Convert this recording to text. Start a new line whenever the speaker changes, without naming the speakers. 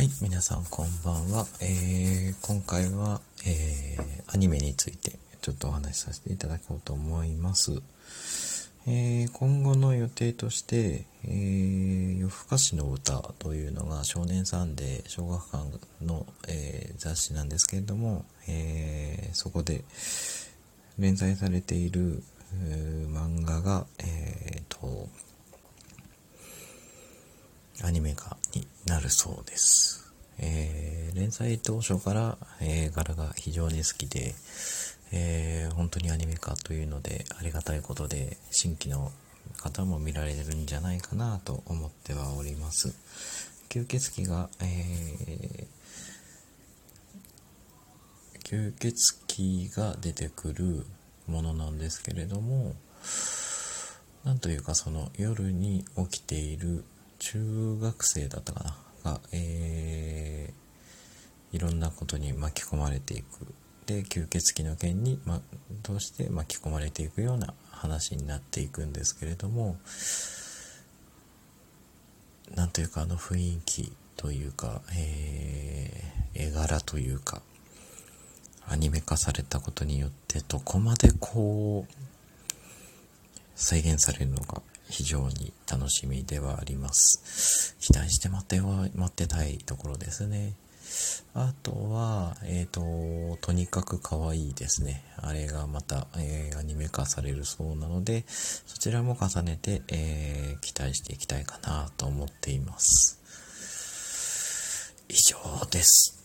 はい、皆さんこんばんは。えー、今回は、えー、アニメについてちょっとお話しさせていただこうと思います。えー、今後の予定として、えー、夜更かしの歌というのが少年サンデー小学館の、えー、雑誌なんですけれども、えー、そこで連載されている、漫画が、えーと、アニメ化になるそうです。えー、連載当初から、えー、柄が非常に好きで、えー、本当にアニメ化というのでありがたいことで新規の方も見られるんじゃないかなと思ってはおります。吸血鬼が、えー、吸血鬼が出てくるものなんですけれども、なんというかその夜に起きている中学生だったかなが、えー、いろんなことに巻き込まれていく。で吸血鬼の件に、ま、通して巻き込まれていくような話になっていくんですけれどもなんというかあの雰囲気というか、えー、絵柄というかアニメ化されたことによってどこまでこう再現されるのか。非常に楽しみではあります。期待して待っては、待ってたいところですね。あとは、えっ、ー、と、とにかく可愛いですね。あれがまた、えー、アニメ化されるそうなので、そちらも重ねて、えー、期待していきたいかなと思っています。以上です。